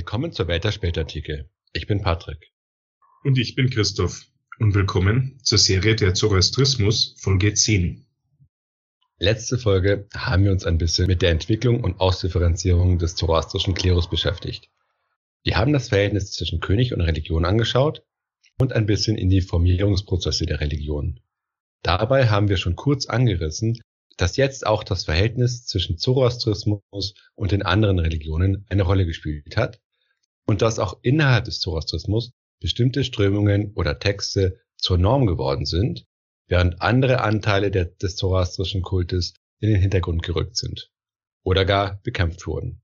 Willkommen zur Welt der Spätantike. Ich bin Patrick. Und ich bin Christoph. Und willkommen zur Serie der Zoroastrismus, Folge 10. Letzte Folge haben wir uns ein bisschen mit der Entwicklung und Ausdifferenzierung des zoroastrischen Klerus beschäftigt. Wir haben das Verhältnis zwischen König und Religion angeschaut und ein bisschen in die Formierungsprozesse der Religion. Dabei haben wir schon kurz angerissen, dass jetzt auch das Verhältnis zwischen Zoroastrismus und den anderen Religionen eine Rolle gespielt hat und dass auch innerhalb des Zoroastrismus bestimmte Strömungen oder Texte zur Norm geworden sind, während andere Anteile der, des zoroastrischen Kultes in den Hintergrund gerückt sind oder gar bekämpft wurden.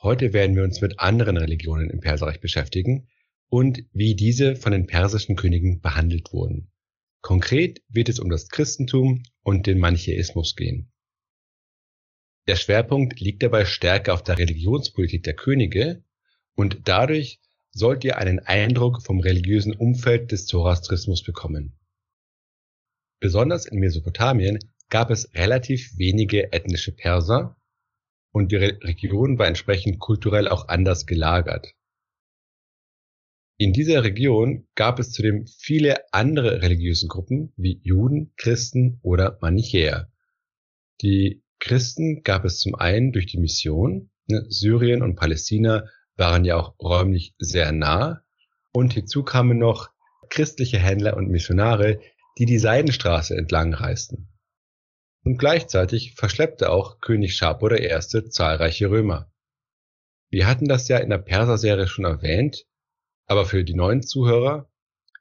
Heute werden wir uns mit anderen Religionen im Perserreich beschäftigen und wie diese von den persischen Königen behandelt wurden. Konkret wird es um das Christentum und den Manichäismus gehen. Der Schwerpunkt liegt dabei stärker auf der Religionspolitik der Könige und dadurch sollt ihr einen Eindruck vom religiösen Umfeld des Zoroastrismus bekommen. Besonders in Mesopotamien gab es relativ wenige ethnische Perser und die Region war entsprechend kulturell auch anders gelagert. In dieser Region gab es zudem viele andere religiöse Gruppen wie Juden, Christen oder Manichäer. Die Christen gab es zum einen durch die Mission, ne, Syrien und Palästina waren ja auch räumlich sehr nah, und hinzu kamen noch christliche Händler und Missionare, die die Seidenstraße entlang reisten. Und gleichzeitig verschleppte auch König Schapur I. zahlreiche Römer. Wir hatten das ja in der Perser-Serie schon erwähnt, aber für die neuen Zuhörer,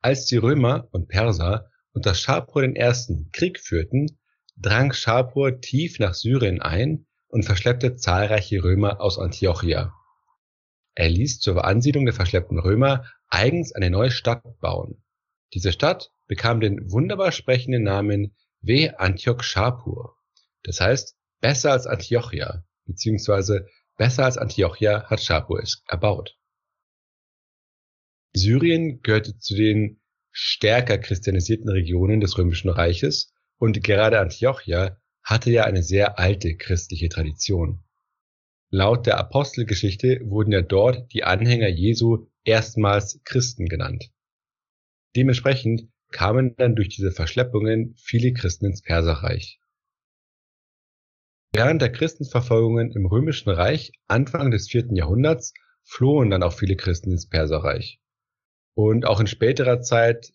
als die Römer und Perser unter Schapur I. Krieg führten, drang Schapur tief nach Syrien ein und verschleppte zahlreiche Römer aus Antiochia. Er ließ zur Ansiedlung der verschleppten Römer eigens eine neue Stadt bauen. Diese Stadt bekam den wunderbar sprechenden Namen We Antioch Shapur. Das heißt, besser als Antiochia, beziehungsweise besser als Antiochia hat Shapur es erbaut. Syrien gehörte zu den stärker christianisierten Regionen des Römischen Reiches und gerade Antiochia hatte ja eine sehr alte christliche Tradition. Laut der Apostelgeschichte wurden ja dort die Anhänger Jesu erstmals Christen genannt. Dementsprechend kamen dann durch diese Verschleppungen viele Christen ins Perserreich. Während der Christenverfolgungen im Römischen Reich Anfang des vierten Jahrhunderts flohen dann auch viele Christen ins Perserreich. Und auch in späterer Zeit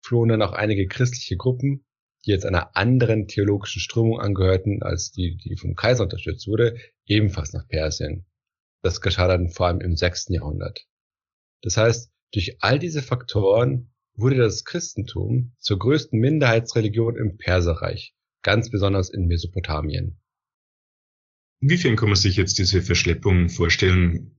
flohen dann auch einige christliche Gruppen, die jetzt einer anderen theologischen Strömung angehörten, als die, die vom Kaiser unterstützt wurde, ebenfalls nach Persien. Das geschah dann vor allem im sechsten Jahrhundert. Das heißt, durch all diese Faktoren wurde das Christentum zur größten Minderheitsreligion im Perserreich, ganz besonders in Mesopotamien. Inwiefern kann man sich jetzt diese Verschleppung vorstellen?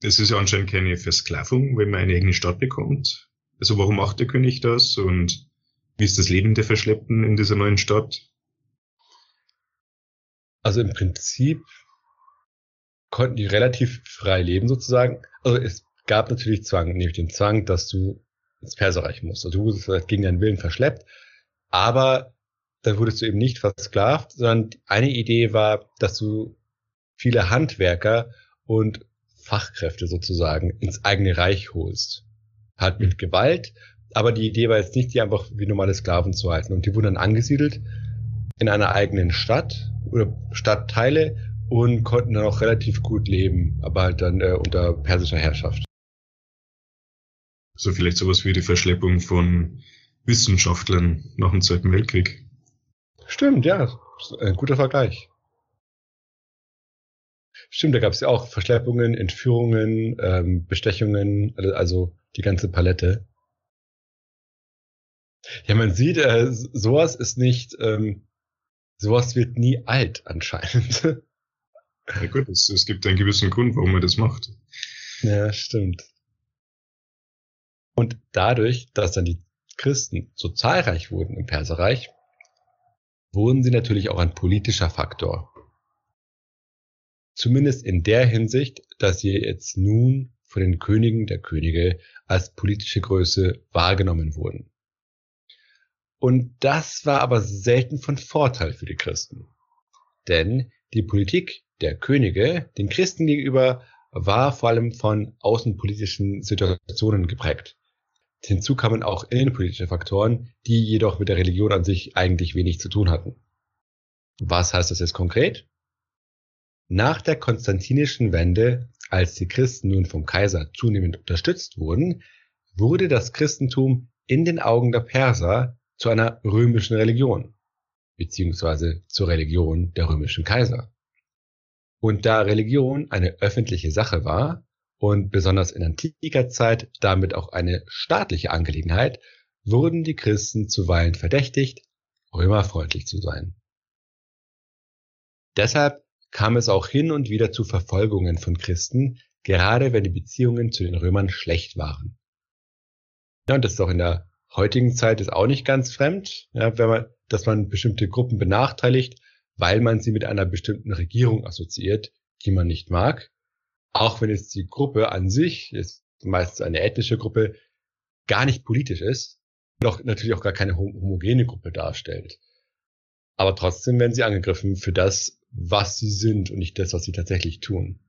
Das ist ja anscheinend keine Versklavung, wenn man eine eigene Stadt bekommt. Also warum macht der König das und wie ist das Leben der Verschleppten in dieser neuen Stadt? Also im Prinzip konnten die relativ frei leben sozusagen. Also es gab natürlich Zwang, nämlich den Zwang, dass du ins Perserreich musst. Also du wurdest halt gegen deinen Willen verschleppt, aber dann wurdest du eben nicht versklavt, sondern eine Idee war, dass du viele Handwerker und Fachkräfte sozusagen ins eigene Reich holst. Halt mit Gewalt, aber die Idee war jetzt nicht, die einfach wie normale Sklaven zu halten. Und die wurden dann angesiedelt in einer eigenen Stadt oder Stadtteile und konnten dann auch relativ gut leben, aber halt dann äh, unter persischer Herrschaft. So vielleicht sowas wie die Verschleppung von Wissenschaftlern nach dem Zweiten Weltkrieg. Stimmt, ja, ein guter Vergleich. Stimmt, da gab es ja auch Verschleppungen, Entführungen, ähm, Bestechungen, also die ganze Palette. Ja, man sieht, äh, sowas ist nicht, ähm, sowas wird nie alt anscheinend. Ja gut, es, es gibt einen gewissen Grund, warum man das macht. Ja, stimmt. Und dadurch, dass dann die Christen so zahlreich wurden im Perserreich, wurden sie natürlich auch ein politischer Faktor. Zumindest in der Hinsicht, dass sie jetzt nun von den Königen der Könige als politische Größe wahrgenommen wurden. Und das war aber selten von Vorteil für die Christen. Denn die Politik der Könige den Christen gegenüber war vor allem von außenpolitischen Situationen geprägt. Hinzu kamen auch innenpolitische Faktoren, die jedoch mit der Religion an sich eigentlich wenig zu tun hatten. Was heißt das jetzt konkret? Nach der konstantinischen Wende, als die Christen nun vom Kaiser zunehmend unterstützt wurden, wurde das Christentum in den Augen der Perser zu einer römischen Religion, beziehungsweise zur Religion der römischen Kaiser. Und da Religion eine öffentliche Sache war und besonders in antiker Zeit damit auch eine staatliche Angelegenheit, wurden die Christen zuweilen verdächtigt, römerfreundlich zu sein. Deshalb kam es auch hin und wieder zu Verfolgungen von Christen, gerade wenn die Beziehungen zu den Römern schlecht waren. Ja, und das ist auch in der heutigen Zeit ist auch nicht ganz fremd, ja, wenn man, dass man bestimmte Gruppen benachteiligt, weil man sie mit einer bestimmten Regierung assoziiert, die man nicht mag. Auch wenn jetzt die Gruppe an sich, ist meistens eine ethnische Gruppe, gar nicht politisch ist auch natürlich auch gar keine homogene Gruppe darstellt. Aber trotzdem werden sie angegriffen für das, was sie sind und nicht das, was sie tatsächlich tun.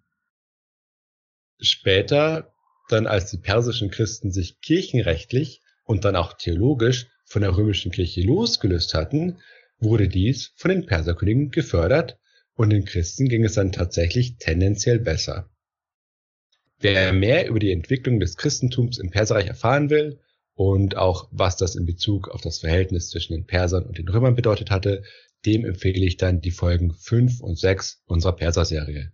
Später, dann als die persischen Christen sich kirchenrechtlich und dann auch theologisch von der römischen Kirche losgelöst hatten, wurde dies von den Perserkönigen gefördert und den Christen ging es dann tatsächlich tendenziell besser. Wer mehr über die Entwicklung des Christentums im Perserreich erfahren will und auch was das in Bezug auf das Verhältnis zwischen den Persern und den Römern bedeutet hatte, dem empfehle ich dann die Folgen 5 und 6 unserer Perser-Serie.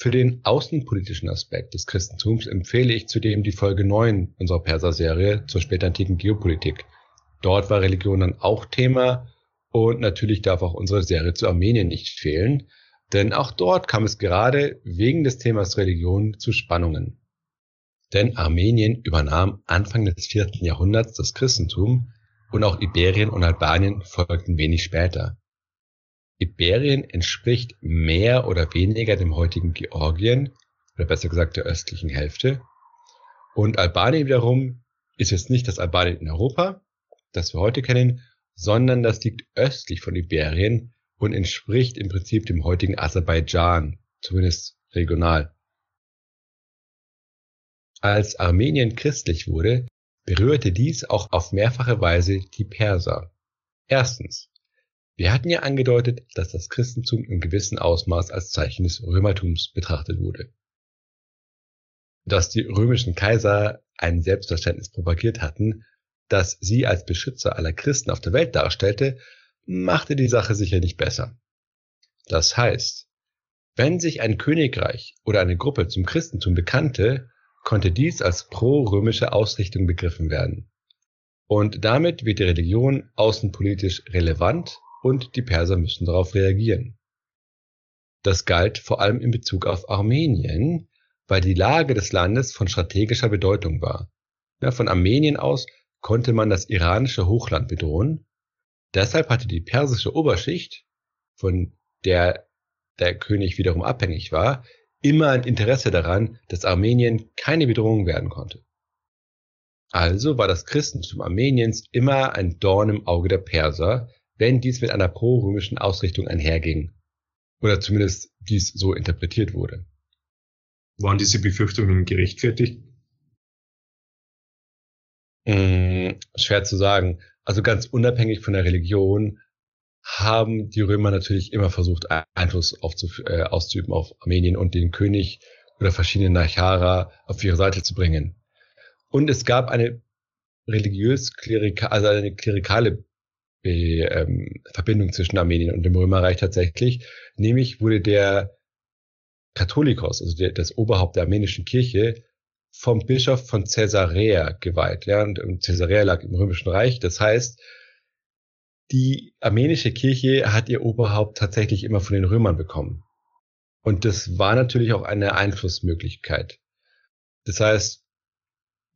Für den außenpolitischen Aspekt des Christentums empfehle ich zudem die Folge 9 unserer Perser-Serie zur spätantiken Geopolitik. Dort war Religion dann auch Thema und natürlich darf auch unsere Serie zu Armenien nicht fehlen, denn auch dort kam es gerade wegen des Themas Religion zu Spannungen. Denn Armenien übernahm Anfang des vierten Jahrhunderts das Christentum und auch Iberien und Albanien folgten wenig später. Iberien entspricht mehr oder weniger dem heutigen Georgien, oder besser gesagt der östlichen Hälfte. Und Albanien wiederum ist jetzt nicht das Albanien in Europa, das wir heute kennen, sondern das liegt östlich von Iberien und entspricht im Prinzip dem heutigen Aserbaidschan, zumindest regional. Als Armenien christlich wurde, berührte dies auch auf mehrfache Weise die Perser. Erstens, wir hatten ja angedeutet, dass das Christentum im gewissen Ausmaß als Zeichen des Römertums betrachtet wurde. Dass die römischen Kaiser ein Selbstverständnis propagiert hatten, das sie als Beschützer aller Christen auf der Welt darstellte, machte die Sache sicher nicht besser. Das heißt, wenn sich ein Königreich oder eine Gruppe zum Christentum bekannte, konnte dies als pro-römische Ausrichtung begriffen werden. Und damit wird die Religion außenpolitisch relevant und die Perser müssen darauf reagieren. Das galt vor allem in Bezug auf Armenien, weil die Lage des Landes von strategischer Bedeutung war. Ja, von Armenien aus konnte man das iranische Hochland bedrohen. Deshalb hatte die persische Oberschicht, von der der König wiederum abhängig war, immer ein Interesse daran, dass Armenien keine Bedrohung werden konnte. Also war das Christentum Armeniens immer ein Dorn im Auge der Perser, wenn dies mit einer pro-römischen Ausrichtung einherging. Oder zumindest dies so interpretiert wurde. Waren diese Befürchtungen gerechtfertigt? Hm, schwer zu sagen. Also ganz unabhängig von der Religion haben die Römer natürlich immer versucht, Einfluss äh, auszuüben auf Armenien und den König oder verschiedene Nachara auf ihre Seite zu bringen. Und es gab eine religiös-klerikale, also eine klerikale Be ähm, Verbindung zwischen Armenien und dem Römerreich tatsächlich. Nämlich wurde der Katholikos, also der, das Oberhaupt der armenischen Kirche, vom Bischof von Caesarea geweiht. Ja, und Caesarea lag im Römischen Reich. Das heißt, die armenische Kirche hat ihr Oberhaupt tatsächlich immer von den Römern bekommen. Und das war natürlich auch eine Einflussmöglichkeit. Das heißt,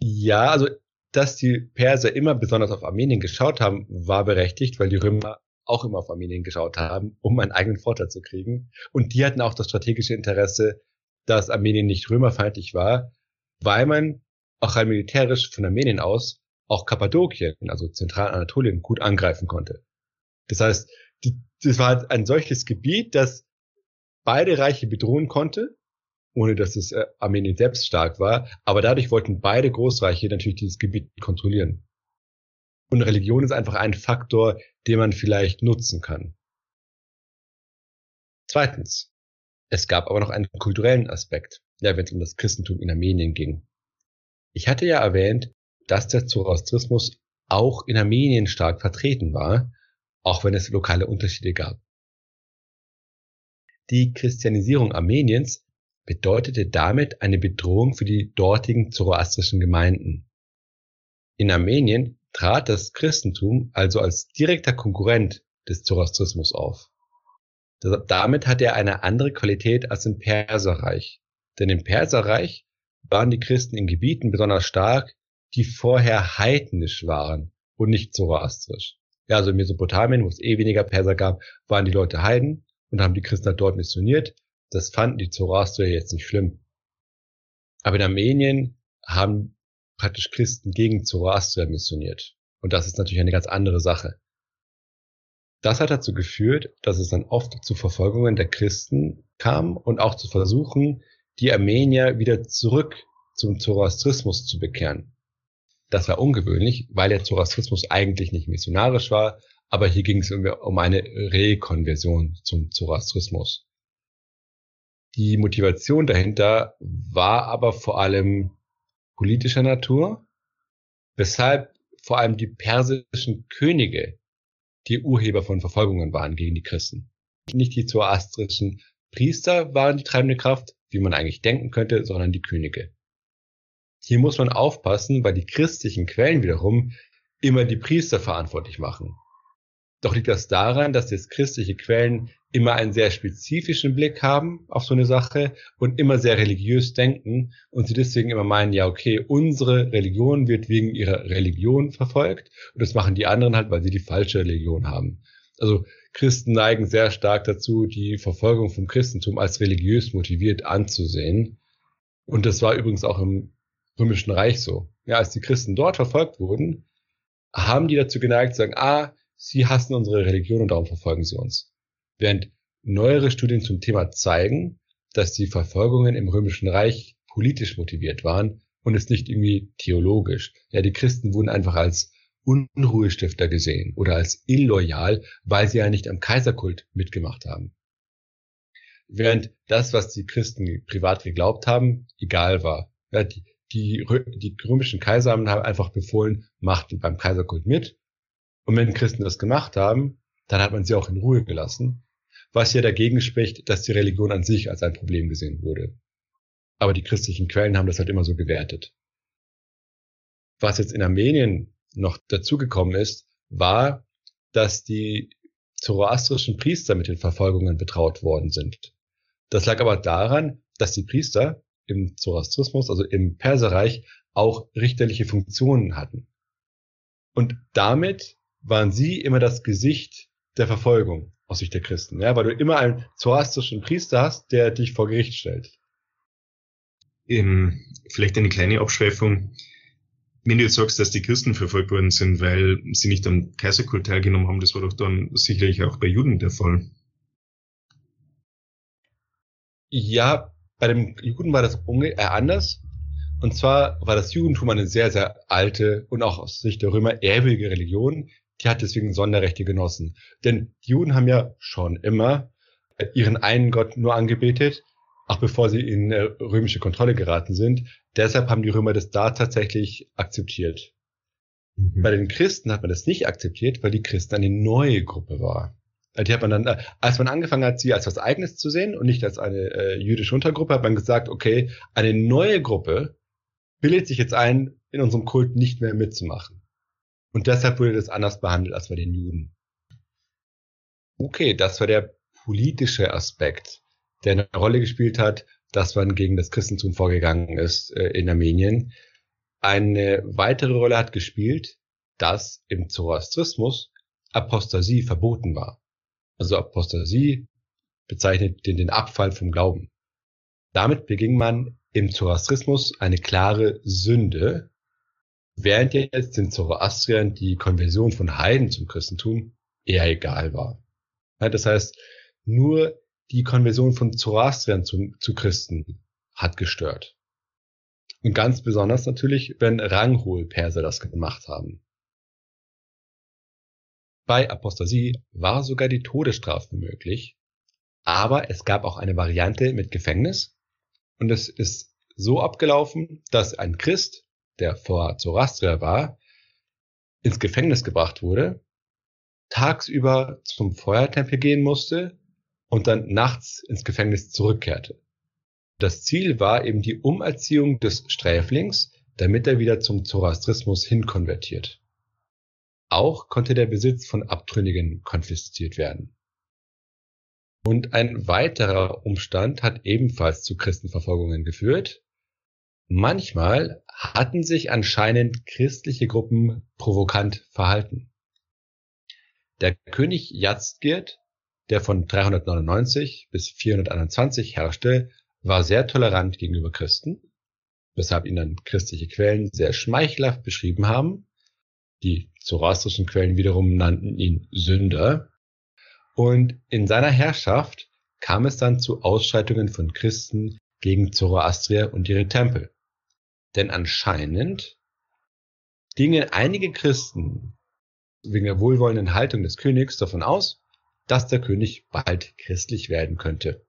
ja, also dass die Perser immer besonders auf Armenien geschaut haben, war berechtigt, weil die Römer auch immer auf Armenien geschaut haben, um einen eigenen Vorteil zu kriegen. Und die hatten auch das strategische Interesse, dass Armenien nicht römerfeindlich war, weil man auch rein militärisch von Armenien aus auch Kappadokien, also Zentralanatolien, gut angreifen konnte. Das heißt, die, das war halt ein solches Gebiet, das beide Reiche bedrohen konnte, ohne dass es äh, Armenien selbst stark war, aber dadurch wollten beide Großreiche natürlich dieses Gebiet kontrollieren. Und Religion ist einfach ein Faktor, den man vielleicht nutzen kann. Zweitens. Es gab aber noch einen kulturellen Aspekt, ja, wenn es um das Christentum in Armenien ging. Ich hatte ja erwähnt, dass der Zoroastrismus auch in Armenien stark vertreten war, auch wenn es lokale Unterschiede gab. Die Christianisierung Armeniens bedeutete damit eine Bedrohung für die dortigen zoroastrischen Gemeinden. In Armenien trat das Christentum also als direkter Konkurrent des Zoroastrismus auf. Damit hatte er eine andere Qualität als im Perserreich. Denn im Perserreich waren die Christen in Gebieten besonders stark, die vorher heidnisch waren und nicht zoroastrisch. Ja, also in Mesopotamien, wo es eh weniger Perser gab, waren die Leute Heiden und haben die Christen halt dort missioniert. Das fanden die Zoroastrier jetzt nicht schlimm. Aber in Armenien haben praktisch Christen gegen Zoroastrier missioniert. Und das ist natürlich eine ganz andere Sache. Das hat dazu geführt, dass es dann oft zu Verfolgungen der Christen kam und auch zu Versuchen, die Armenier wieder zurück zum Zoroastrismus zu bekehren. Das war ungewöhnlich, weil der Zoroastrismus eigentlich nicht missionarisch war, aber hier ging es um eine Rekonversion zum Zoroastrismus. Die Motivation dahinter war aber vor allem politischer Natur, weshalb vor allem die persischen Könige die Urheber von Verfolgungen waren gegen die Christen. Nicht die zoroastrischen Priester waren die treibende Kraft, wie man eigentlich denken könnte, sondern die Könige. Hier muss man aufpassen, weil die christlichen Quellen wiederum immer die Priester verantwortlich machen. Doch liegt das daran, dass jetzt christliche Quellen immer einen sehr spezifischen Blick haben auf so eine Sache und immer sehr religiös denken und sie deswegen immer meinen, ja, okay, unsere Religion wird wegen ihrer Religion verfolgt und das machen die anderen halt, weil sie die falsche Religion haben. Also Christen neigen sehr stark dazu, die Verfolgung vom Christentum als religiös motiviert anzusehen. Und das war übrigens auch im Römischen Reich so. Ja, als die Christen dort verfolgt wurden, haben die dazu geneigt zu sagen, ah, sie hassen unsere Religion und darum verfolgen sie uns. Während neuere Studien zum Thema zeigen, dass die Verfolgungen im Römischen Reich politisch motiviert waren und es nicht irgendwie theologisch. Ja, die Christen wurden einfach als Unruhestifter gesehen oder als illoyal, weil sie ja nicht am Kaiserkult mitgemacht haben. Während das, was die Christen privat geglaubt haben, egal war. Ja, die, die, die römischen Kaiser haben einfach befohlen, macht beim Kaiserkult mit. Und wenn Christen das gemacht haben, dann hat man sie auch in Ruhe gelassen, was ja dagegen spricht, dass die Religion an sich als ein Problem gesehen wurde. Aber die christlichen Quellen haben das halt immer so gewertet. Was jetzt in Armenien noch dazugekommen ist, war, dass die zoroastrischen Priester mit den Verfolgungen betraut worden sind. Das lag aber daran, dass die Priester im Zoroastrismus, also im Perserreich, auch richterliche Funktionen hatten. Und damit waren sie immer das Gesicht der Verfolgung aus Sicht der Christen, ja, weil du immer einen zoroastrischen Priester hast, der dich vor Gericht stellt. Ähm, vielleicht eine kleine Abschweifung. Wenn du jetzt sagst, dass die Christen verfolgt worden sind, weil sie nicht am Kaiserkult teilgenommen haben, das war doch dann sicherlich auch bei Juden der Fall. Ja, bei den Juden war das äh, anders. Und zwar war das Judentum eine sehr, sehr alte und auch aus Sicht der Römer ehrwürdige Religion. Die hat deswegen Sonderrechte genossen. Denn die Juden haben ja schon immer ihren einen Gott nur angebetet, auch bevor sie in äh, römische Kontrolle geraten sind. Deshalb haben die Römer das da tatsächlich akzeptiert. Mhm. Bei den Christen hat man das nicht akzeptiert, weil die Christen eine neue Gruppe war. Die hat man dann, äh, als man angefangen hat, sie als was Eigenes zu sehen und nicht als eine äh, jüdische Untergruppe, hat man gesagt, okay, eine neue Gruppe bildet sich jetzt ein, in unserem Kult nicht mehr mitzumachen. Und deshalb wurde das anders behandelt als bei den Juden. Okay, das war der politische Aspekt, der eine Rolle gespielt hat, dass man gegen das Christentum vorgegangen ist äh, in Armenien. Eine weitere Rolle hat gespielt, dass im Zoroastrismus Apostasie verboten war. Also Apostasie bezeichnet den, den Abfall vom Glauben. Damit beging man im Zoroastrismus eine klare Sünde, während jetzt den Zoroastriern die Konversion von Heiden zum Christentum eher egal war. Das heißt, nur die Konversion von Zoroastriern zu, zu Christen hat gestört. Und ganz besonders natürlich, wenn Ranghohl-Perser das gemacht haben. Bei Apostasie war sogar die Todesstrafe möglich, aber es gab auch eine Variante mit Gefängnis und es ist so abgelaufen, dass ein Christ, der vor Zoroastrier war, ins Gefängnis gebracht wurde, tagsüber zum Feuertempel gehen musste und dann nachts ins Gefängnis zurückkehrte. Das Ziel war eben die Umerziehung des Sträflings, damit er wieder zum Zoroastrismus hinkonvertiert. Auch konnte der Besitz von Abtrünnigen konfisziert werden. Und ein weiterer Umstand hat ebenfalls zu Christenverfolgungen geführt. Manchmal hatten sich anscheinend christliche Gruppen provokant verhalten. Der König Jazdgirt, der von 399 bis 421 herrschte, war sehr tolerant gegenüber Christen, weshalb ihn dann christliche Quellen sehr schmeichelhaft beschrieben haben. Die zoroastrischen Quellen wiederum nannten ihn Sünder. Und in seiner Herrschaft kam es dann zu Ausschreitungen von Christen gegen Zoroastrier und ihre Tempel. Denn anscheinend gingen einige Christen wegen der wohlwollenden Haltung des Königs davon aus, dass der König bald christlich werden könnte.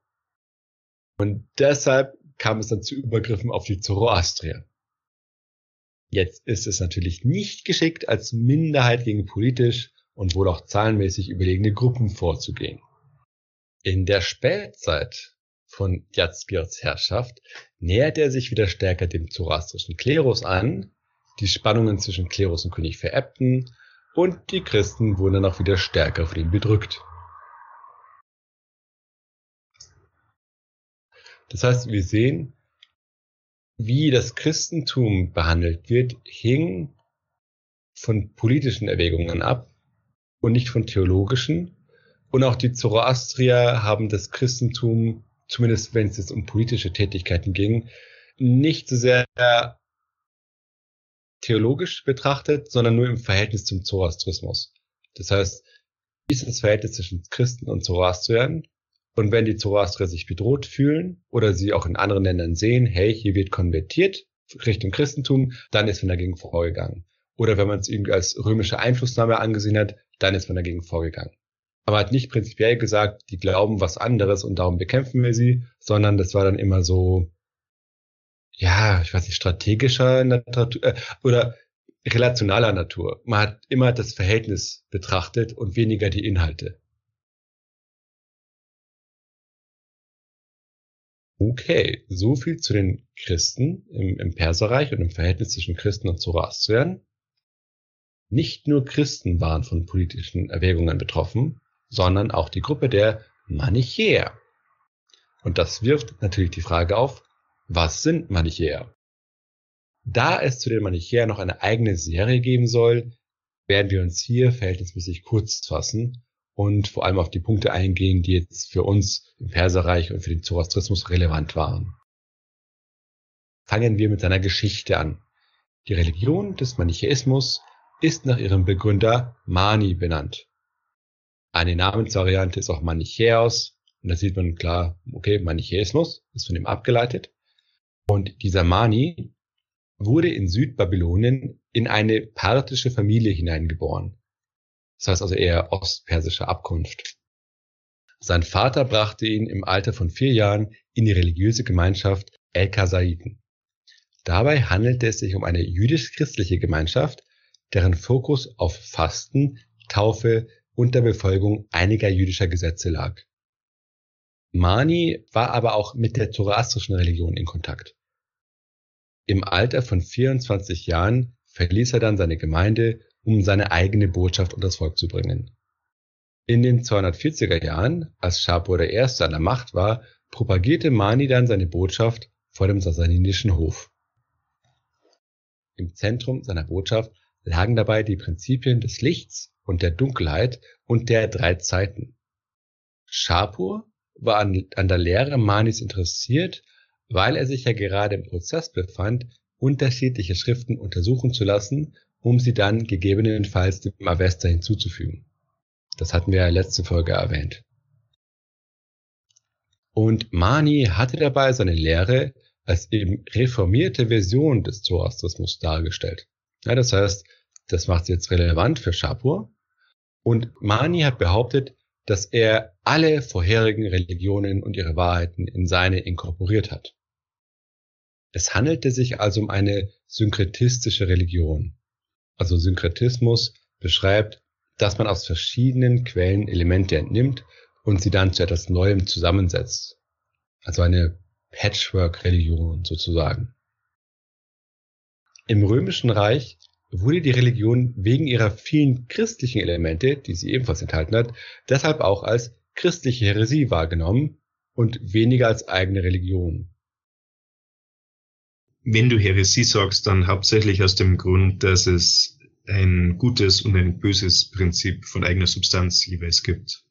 Und deshalb kam es dann zu Übergriffen auf die Zoroastrier. Jetzt ist es natürlich nicht geschickt, als Minderheit gegen politisch und wohl auch zahlenmäßig überlegene Gruppen vorzugehen. In der Spätzeit von Jazgirds Herrschaft nähert er sich wieder stärker dem zoroastrischen Klerus an, die Spannungen zwischen Klerus und König verebbten und die Christen wurden dann auch wieder stärker von ihm bedrückt. Das heißt, wir sehen, wie das Christentum behandelt wird, hing von politischen Erwägungen ab und nicht von theologischen. Und auch die Zoroastrier haben das Christentum, zumindest wenn es jetzt um politische Tätigkeiten ging, nicht so sehr theologisch betrachtet, sondern nur im Verhältnis zum Zoroastrismus. Das heißt, wie ist das Verhältnis zwischen Christen und Zoroastriern? Und wenn die Zoroastrier sich bedroht fühlen oder sie auch in anderen Ländern sehen, hey, hier wird konvertiert Richtung Christentum, dann ist man dagegen vorgegangen. Oder wenn man es irgendwie als römische Einflussnahme angesehen hat, dann ist man dagegen vorgegangen. Aber hat nicht prinzipiell gesagt, die glauben was anderes und darum bekämpfen wir sie, sondern das war dann immer so, ja, ich weiß nicht, strategischer Natur äh, oder relationaler Natur. Man hat immer das Verhältnis betrachtet und weniger die Inhalte. Okay, so viel zu den Christen im, im Perserreich und im Verhältnis zwischen Christen und Zoroastriern. Nicht nur Christen waren von politischen Erwägungen betroffen, sondern auch die Gruppe der Manichäer. Und das wirft natürlich die Frage auf, was sind Manichäer? Da es zu den Manichäern noch eine eigene Serie geben soll, werden wir uns hier verhältnismäßig kurz fassen und vor allem auf die Punkte eingehen, die jetzt für uns im Perserreich und für den Zoroastrismus relevant waren. Fangen wir mit seiner Geschichte an. Die Religion des Manichäismus ist nach ihrem Begründer Mani benannt. Eine Namensvariante ist auch Manichäus und da sieht man klar, okay, Manichäismus ist von ihm abgeleitet. Und dieser Mani wurde in Südbabylonien in eine parthische Familie hineingeboren. Das heißt also eher ostpersischer Abkunft. Sein Vater brachte ihn im Alter von vier Jahren in die religiöse Gemeinschaft El-Kasaiten. Dabei handelte es sich um eine jüdisch-christliche Gemeinschaft, deren Fokus auf Fasten, Taufe und der Befolgung einiger jüdischer Gesetze lag. Mani war aber auch mit der zoroastrischen Religion in Kontakt. Im Alter von 24 Jahren verließ er dann seine Gemeinde um seine eigene Botschaft unter das Volk zu bringen. In den 240er Jahren, als Schapur I. an der Macht war, propagierte Mani dann seine Botschaft vor dem sassanidischen Hof. Im Zentrum seiner Botschaft lagen dabei die Prinzipien des Lichts und der Dunkelheit und der drei Zeiten. Schapur war an, an der Lehre Manis interessiert, weil er sich ja gerade im Prozess befand, unterschiedliche Schriften untersuchen zu lassen um sie dann gegebenenfalls dem Avesta hinzuzufügen. Das hatten wir ja letzte Folge erwähnt. Und Mani hatte dabei seine Lehre als eben reformierte Version des Zoroastrismus dargestellt. Ja, das heißt, das macht es jetzt relevant für Shapur. Und Mani hat behauptet, dass er alle vorherigen Religionen und ihre Wahrheiten in seine inkorporiert hat. Es handelte sich also um eine synkretistische Religion. Also Synkretismus beschreibt, dass man aus verschiedenen Quellen Elemente entnimmt und sie dann zu etwas Neuem zusammensetzt. Also eine Patchwork-Religion sozusagen. Im Römischen Reich wurde die Religion wegen ihrer vielen christlichen Elemente, die sie ebenfalls enthalten hat, deshalb auch als christliche Heresie wahrgenommen und weniger als eigene Religion. Wenn du Heresie sagst, dann hauptsächlich aus dem Grund, dass es ein gutes und ein böses Prinzip von eigener Substanz jeweils gibt.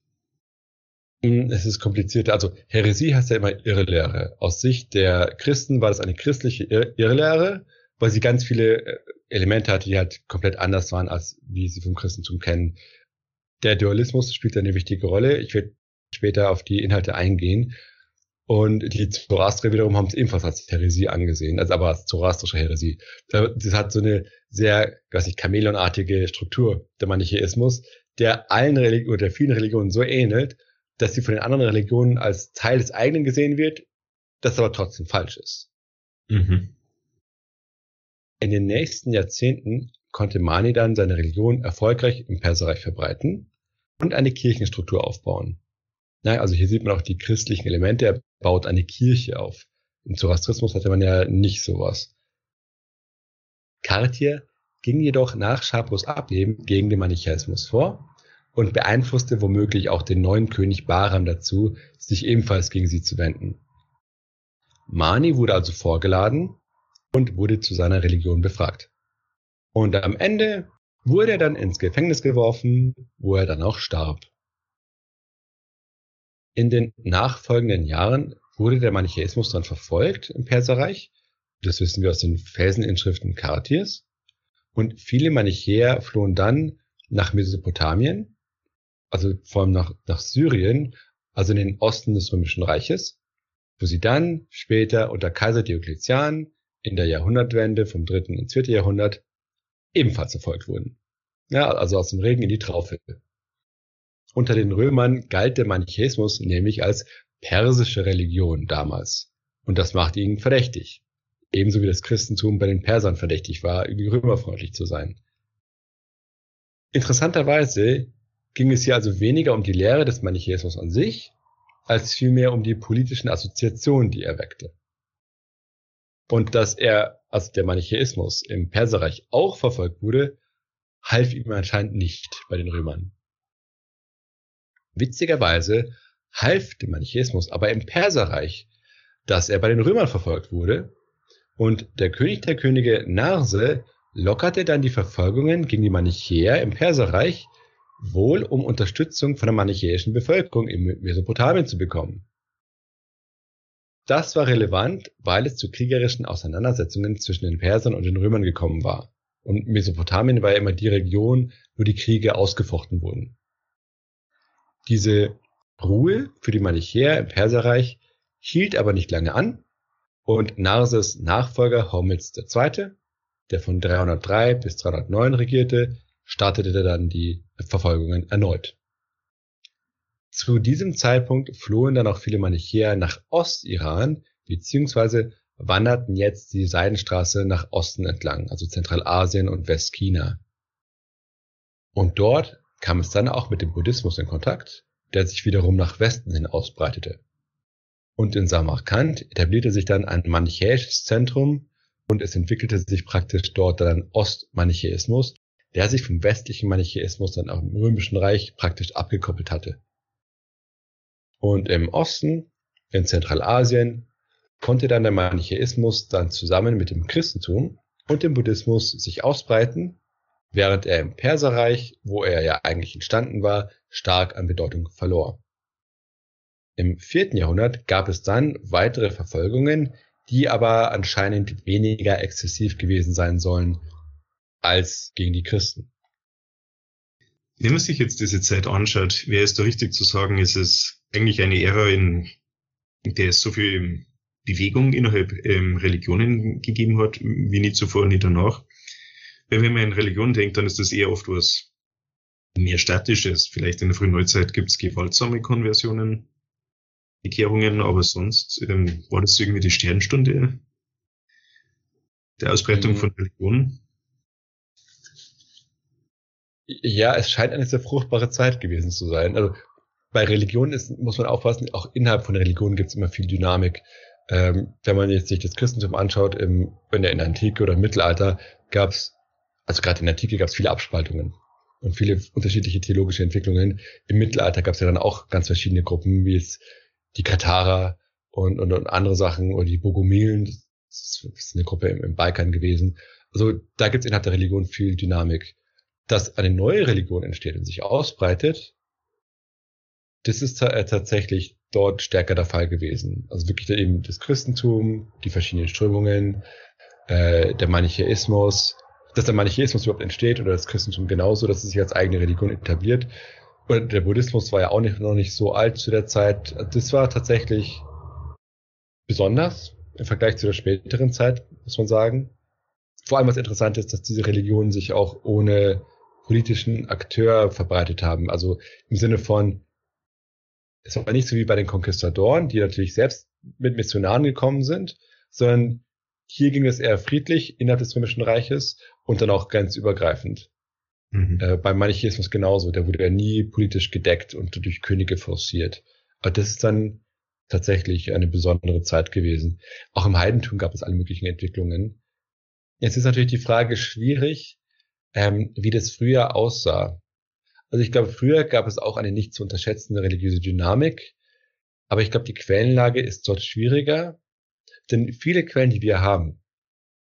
Hm, es ist kompliziert. Also Heresie heißt ja immer Irrlehre. Aus Sicht der Christen war das eine christliche Irrlehre, weil sie ganz viele äh, Elemente hatte, die halt komplett anders waren, als wie sie vom Christentum kennen. Der Dualismus spielt eine wichtige Rolle. Ich werde später auf die Inhalte eingehen. Und die Zoroastrier wiederum haben es ebenfalls als Heresie angesehen, also aber als zoroastrische Heresie. Das hat so eine sehr, weiß ich, chameleonartige Struktur, der Manichäismus, der allen Religionen oder vielen Religionen so ähnelt, dass sie von den anderen Religionen als Teil des eigenen gesehen wird, das aber trotzdem falsch ist. Mhm. In den nächsten Jahrzehnten konnte Mani dann seine Religion erfolgreich im Perserreich verbreiten und eine Kirchenstruktur aufbauen. Na, also hier sieht man auch die christlichen Elemente. Er baut eine Kirche auf. Im Zoroastrismus hatte man ja nicht sowas. Cartier ging jedoch nach Schapros Ableben gegen den Manichäismus vor und beeinflusste womöglich auch den neuen König Bahram dazu, sich ebenfalls gegen sie zu wenden. Mani wurde also vorgeladen und wurde zu seiner Religion befragt. Und am Ende wurde er dann ins Gefängnis geworfen, wo er dann auch starb. In den nachfolgenden Jahren wurde der Manichäismus dann verfolgt im Perserreich. Das wissen wir aus den Felseninschriften Kartiers. Und viele Manichäer flohen dann nach Mesopotamien, also vor allem nach, nach Syrien, also in den Osten des Römischen Reiches, wo sie dann später unter Kaiser Diokletian in der Jahrhundertwende vom dritten ins vierte Jahrhundert ebenfalls erfolgt wurden. Ja, also aus dem Regen in die Traufe. Unter den Römern galt der Manichäismus nämlich als persische Religion damals. Und das macht ihn verdächtig. Ebenso wie das Christentum bei den Persern verdächtig war, römerfreundlich zu sein. Interessanterweise ging es hier also weniger um die Lehre des Manichäismus an sich, als vielmehr um die politischen Assoziationen, die er weckte. Und dass er, also der Manichäismus im Perserreich auch verfolgt wurde, half ihm anscheinend nicht bei den Römern. Witzigerweise half dem Manichäismus aber im Perserreich, dass er bei den Römern verfolgt wurde, und der König der Könige Narse lockerte dann die Verfolgungen gegen die Manichäer im Perserreich, wohl um Unterstützung von der manichäischen Bevölkerung in Mesopotamien zu bekommen. Das war relevant, weil es zu kriegerischen Auseinandersetzungen zwischen den Persern und den Römern gekommen war. Und Mesopotamien war ja immer die Region, wo die Kriege ausgefochten wurden. Diese Ruhe für die Manichäer im Perserreich hielt aber nicht lange an und Narses Nachfolger Hormizd II., der von 303 bis 309 regierte, startete dann die Verfolgungen erneut. Zu diesem Zeitpunkt flohen dann auch viele Manichäer nach Ostiran, beziehungsweise wanderten jetzt die Seidenstraße nach Osten entlang, also Zentralasien und Westchina. Und dort kam es dann auch mit dem Buddhismus in Kontakt, der sich wiederum nach Westen hin ausbreitete. Und in Samarkand etablierte sich dann ein manichäisches Zentrum und es entwickelte sich praktisch dort dann Ostmanichäismus, der sich vom westlichen Manichäismus dann auch im Römischen Reich praktisch abgekoppelt hatte. Und im Osten, in Zentralasien, konnte dann der Manichäismus dann zusammen mit dem Christentum und dem Buddhismus sich ausbreiten, während er im Perserreich, wo er ja eigentlich entstanden war, stark an Bedeutung verlor. Im vierten Jahrhundert gab es dann weitere Verfolgungen, die aber anscheinend weniger exzessiv gewesen sein sollen als gegen die Christen. Wenn man sich jetzt diese Zeit anschaut, wäre es da richtig zu sagen, ist es eigentlich eine Ära, in der es so viel Bewegung innerhalb ähm, Religionen gegeben hat, wie nie zuvor, nie danach. Weil wenn man in Religion denkt, dann ist das eher oft was mehr Statisches. Vielleicht in der frühen Neuzeit gibt es gewaltsame Konversionen, Bekehrungen, aber sonst ähm, war das irgendwie die Sternstunde der Ausbreitung mhm. von Religion. Ja, es scheint eine sehr fruchtbare Zeit gewesen zu sein. Also bei Religion ist, muss man aufpassen, auch innerhalb von Religionen gibt es immer viel Dynamik. Ähm, wenn man jetzt sich das Christentum anschaut, im, in der, in der Antike oder im Mittelalter gab es, also gerade in der Antike gab es viele Abspaltungen und viele unterschiedliche theologische Entwicklungen. Im Mittelalter gab es ja dann auch ganz verschiedene Gruppen, wie es die Katharer und, und, und andere Sachen oder die Bogomilen, das ist eine Gruppe im, im Balkan gewesen. Also da gibt es innerhalb der Religion viel Dynamik. Dass eine neue Religion entsteht und sich ausbreitet, das ist äh, tatsächlich dort stärker der Fall gewesen. Also wirklich eben das Christentum, die verschiedenen Strömungen, äh, der Manichäismus, dass der Manichäismus überhaupt entsteht oder das Christentum genauso, dass es sich als eigene Religion etabliert. Und der Buddhismus war ja auch nicht, noch nicht so alt zu der Zeit. Das war tatsächlich besonders im Vergleich zu der späteren Zeit, muss man sagen. Vor allem was interessant ist, dass diese Religionen sich auch ohne politischen Akteur verbreitet haben. Also im Sinne von, es war nicht so wie bei den Konquistadoren, die natürlich selbst mit Missionaren gekommen sind, sondern hier ging es eher friedlich innerhalb des Römischen Reiches und dann auch grenzübergreifend. Mhm. Äh, beim Manichäismus genauso, der wurde ja nie politisch gedeckt und durch Könige forciert. Aber das ist dann tatsächlich eine besondere Zeit gewesen. Auch im Heidentum gab es alle möglichen Entwicklungen. Jetzt ist natürlich die Frage schwierig, ähm, wie das früher aussah. Also ich glaube, früher gab es auch eine nicht zu unterschätzende religiöse Dynamik, aber ich glaube, die Quellenlage ist dort schwieriger, denn viele Quellen, die wir haben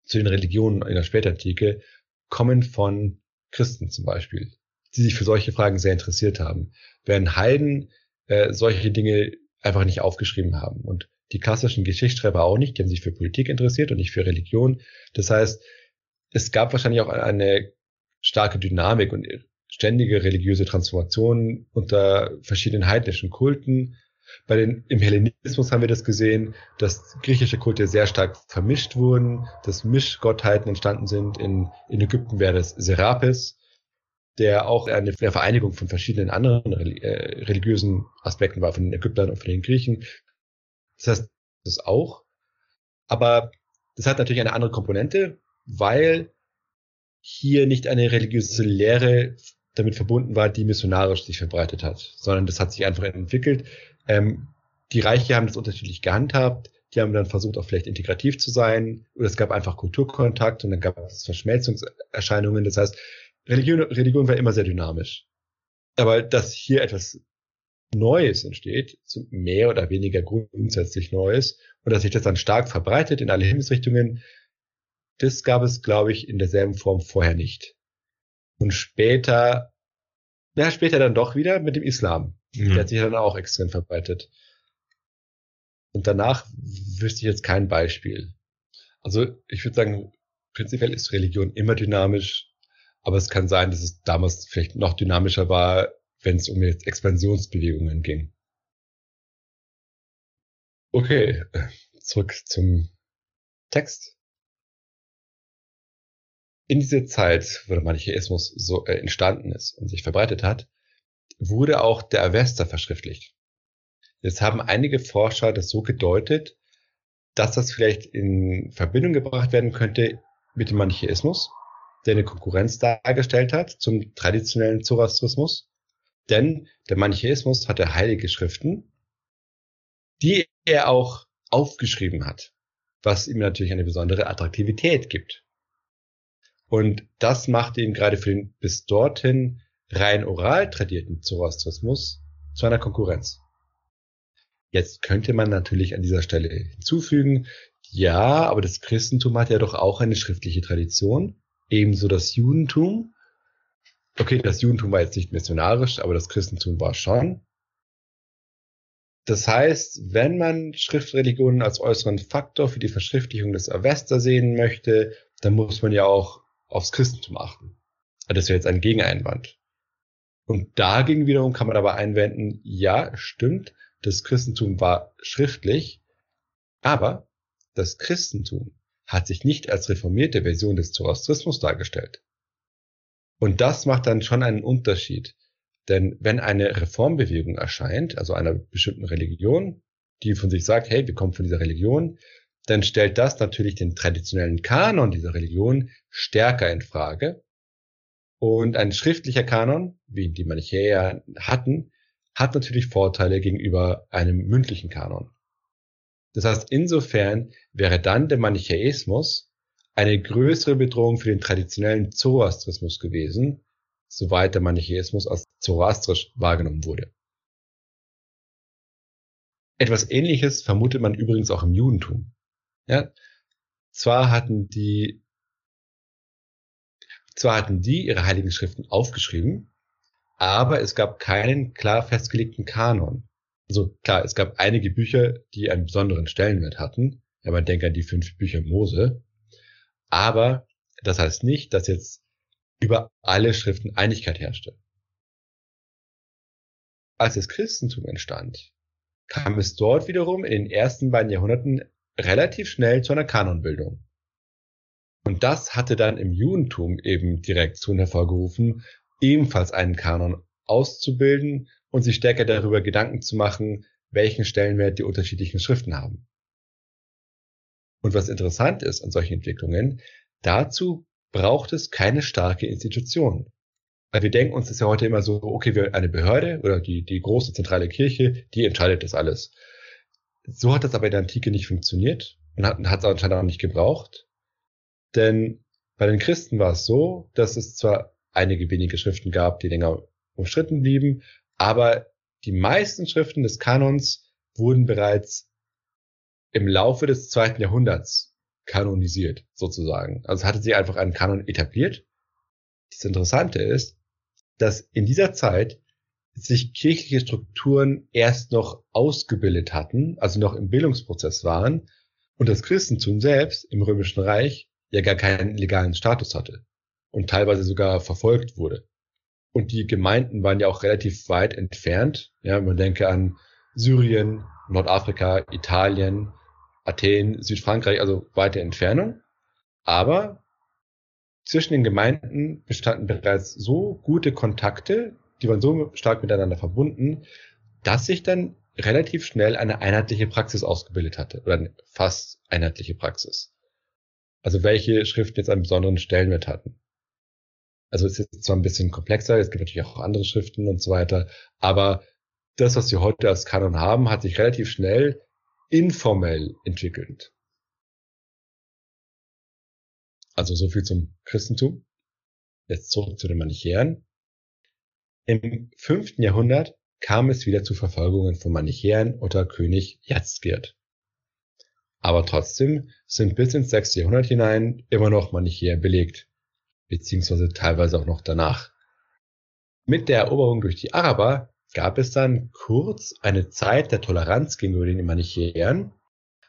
zu den Religionen in der Spätantike, kommen von Christen zum Beispiel, die sich für solche Fragen sehr interessiert haben. Während Heiden äh, solche Dinge einfach nicht aufgeschrieben haben. Und die klassischen Geschichtsschreiber auch nicht, die haben sich für Politik interessiert und nicht für Religion. Das heißt, es gab wahrscheinlich auch eine starke Dynamik und ständige religiöse Transformation unter verschiedenen heidnischen Kulten. Bei den, im Hellenismus haben wir das gesehen, dass griechische Kulte sehr stark vermischt wurden, dass Mischgottheiten entstanden sind. In, in Ägypten wäre das Serapis, der auch eine Vereinigung von verschiedenen anderen äh, religiösen Aspekten war, von den Ägyptern und von den Griechen. Das heißt, das auch. Aber das hat natürlich eine andere Komponente, weil hier nicht eine religiöse Lehre damit verbunden war, die missionarisch sich verbreitet hat, sondern das hat sich einfach entwickelt. Ähm, die Reiche haben das unterschiedlich gehandhabt, die haben dann versucht, auch vielleicht integrativ zu sein, oder es gab einfach Kulturkontakt und dann gab es Verschmelzungserscheinungen. Das heißt, Religion, Religion war immer sehr dynamisch. Aber dass hier etwas Neues entsteht, mehr oder weniger grundsätzlich Neues, und dass sich das dann stark verbreitet in alle Himmelsrichtungen, das gab es, glaube ich, in derselben Form vorher nicht. Und später, ja, später dann doch wieder mit dem Islam. Ja. Der hat sich dann auch extrem verbreitet. Und danach wüsste ich jetzt kein Beispiel. Also ich würde sagen, prinzipiell ist Religion immer dynamisch, aber es kann sein, dass es damals vielleicht noch dynamischer war, wenn es um jetzt Expansionsbewegungen ging. Okay, zurück zum Text. In dieser Zeit, wo der Manichäismus so äh, entstanden ist und sich verbreitet hat, wurde auch der Avesta verschriftlicht. Jetzt haben einige Forscher das so gedeutet, dass das vielleicht in Verbindung gebracht werden könnte mit dem Manichäismus der eine Konkurrenz dargestellt hat zum traditionellen Zoroastrismus. Denn der Manichäismus hatte heilige Schriften, die er auch aufgeschrieben hat, was ihm natürlich eine besondere Attraktivität gibt. Und das machte ihn gerade für den bis dorthin rein oral tradierten Zoroastrismus zu einer Konkurrenz. Jetzt könnte man natürlich an dieser Stelle hinzufügen, ja, aber das Christentum hat ja doch auch eine schriftliche Tradition ebenso das Judentum. Okay, das Judentum war jetzt nicht missionarisch, aber das Christentum war schon. Das heißt, wenn man Schriftreligionen als äußeren Faktor für die Verschriftlichung des Avesta sehen möchte, dann muss man ja auch aufs Christentum achten. Das wäre jetzt ein Gegeneinwand. Und dagegen wiederum kann man aber einwenden, ja, stimmt, das Christentum war schriftlich, aber das Christentum hat sich nicht als reformierte Version des Zoroastrismus dargestellt. Und das macht dann schon einen Unterschied. Denn wenn eine Reformbewegung erscheint, also einer bestimmten Religion, die von sich sagt, hey, wir kommen von dieser Religion, dann stellt das natürlich den traditionellen Kanon dieser Religion stärker in Frage. Und ein schriftlicher Kanon, wie die Manichäer hatten, hat natürlich Vorteile gegenüber einem mündlichen Kanon. Das heißt, insofern wäre dann der Manichäismus eine größere Bedrohung für den traditionellen Zoroastrismus gewesen, soweit der Manichäismus als zoroastrisch wahrgenommen wurde. Etwas ähnliches vermutet man übrigens auch im Judentum. Ja, zwar hatten die, zwar hatten die ihre heiligen Schriften aufgeschrieben, aber es gab keinen klar festgelegten Kanon. Also klar, es gab einige Bücher, die einen besonderen Stellenwert hatten. Ja, man denkt an die fünf Bücher Mose. Aber das heißt nicht, dass jetzt über alle Schriften Einigkeit herrschte. Als das Christentum entstand, kam es dort wiederum in den ersten beiden Jahrhunderten relativ schnell zu einer Kanonbildung. Und das hatte dann im Judentum eben die Reaktion hervorgerufen, ebenfalls einen Kanon auszubilden und sich stärker darüber Gedanken zu machen, welchen Stellenwert die unterschiedlichen Schriften haben. Und was interessant ist an solchen Entwicklungen, dazu braucht es keine starke Institution. Weil wir denken uns das ja heute immer so, okay, wir eine Behörde oder die, die große zentrale Kirche, die entscheidet das alles. So hat das aber in der Antike nicht funktioniert und hat, es anscheinend auch nicht gebraucht. Denn bei den Christen war es so, dass es zwar einige wenige Schriften gab, die länger umstritten blieben, aber die meisten Schriften des Kanons wurden bereits im Laufe des zweiten Jahrhunderts kanonisiert, sozusagen. Also hatte sie einfach einen Kanon etabliert. Das Interessante ist, dass in dieser Zeit sich kirchliche Strukturen erst noch ausgebildet hatten, also noch im Bildungsprozess waren, und das Christentum selbst im Römischen Reich ja gar keinen legalen Status hatte und teilweise sogar verfolgt wurde. Und die Gemeinden waren ja auch relativ weit entfernt. Ja, man denke an Syrien, Nordafrika, Italien, Athen, Südfrankreich, also weite Entfernung. Aber zwischen den Gemeinden bestanden bereits so gute Kontakte, die waren so stark miteinander verbunden, dass sich dann relativ schnell eine einheitliche Praxis ausgebildet hatte oder eine fast einheitliche Praxis. Also welche Schriften jetzt einen besonderen Stellenwert hatten. Also es ist zwar ein bisschen komplexer, es gibt natürlich auch andere Schriften und so weiter, aber das, was wir heute als Kanon haben, hat sich relativ schnell informell entwickelt. Also so viel zum Christentum. Jetzt zurück zu den Manichäern. Im fünften Jahrhundert kam es wieder zu Verfolgungen von Manichäern unter König Jatzgirt. Aber trotzdem sind bis ins sechste Jahrhundert hinein immer noch Manichäer belegt beziehungsweise teilweise auch noch danach. Mit der Eroberung durch die Araber gab es dann kurz eine Zeit der Toleranz gegenüber den Manichäern,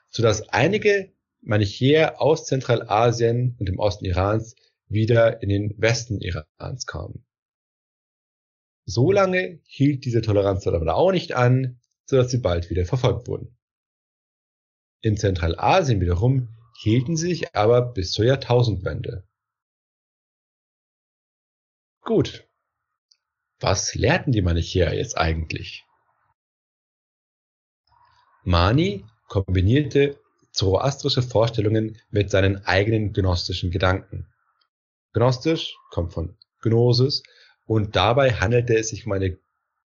sodass einige Manichäer aus Zentralasien und dem Osten Irans wieder in den Westen Irans kamen. So lange hielt diese Toleranz dann aber auch nicht an, sodass sie bald wieder verfolgt wurden. In Zentralasien wiederum hielten sie sich aber bis zur Jahrtausendwende. Gut. Was lehrten die Manichäer jetzt eigentlich? Mani kombinierte zoroastrische Vorstellungen mit seinen eigenen gnostischen Gedanken. Gnostisch kommt von Gnosis und dabei handelte es sich um eine